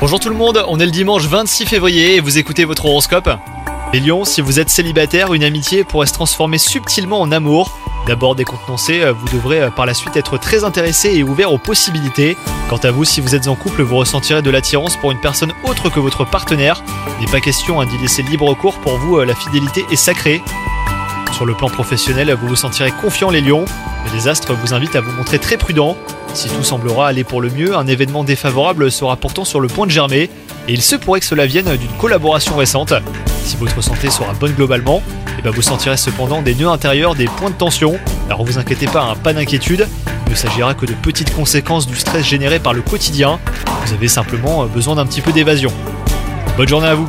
Bonjour tout le monde, on est le dimanche 26 février et vous écoutez votre horoscope. Les si vous êtes célibataire, une amitié pourrait se transformer subtilement en amour. D'abord décontenancé, vous devrez par la suite être très intéressé et ouvert aux possibilités. Quant à vous, si vous êtes en couple, vous ressentirez de l'attirance pour une personne autre que votre partenaire. Il n'est pas question hein, d'y laisser libre cours, pour vous la fidélité est sacrée. Sur le plan professionnel, vous vous sentirez confiant les lions, mais les astres vous invitent à vous montrer très prudent. Si tout semblera aller pour le mieux, un événement défavorable sera pourtant sur le point de germer, et il se pourrait que cela vienne d'une collaboration récente. Si votre santé sera bonne globalement, et ben vous sentirez cependant des nœuds intérieurs, des points de tension. Alors vous inquiétez pas, hein, pas d'inquiétude, il ne s'agira que de petites conséquences du stress généré par le quotidien. Vous avez simplement besoin d'un petit peu d'évasion. Bonne journée à vous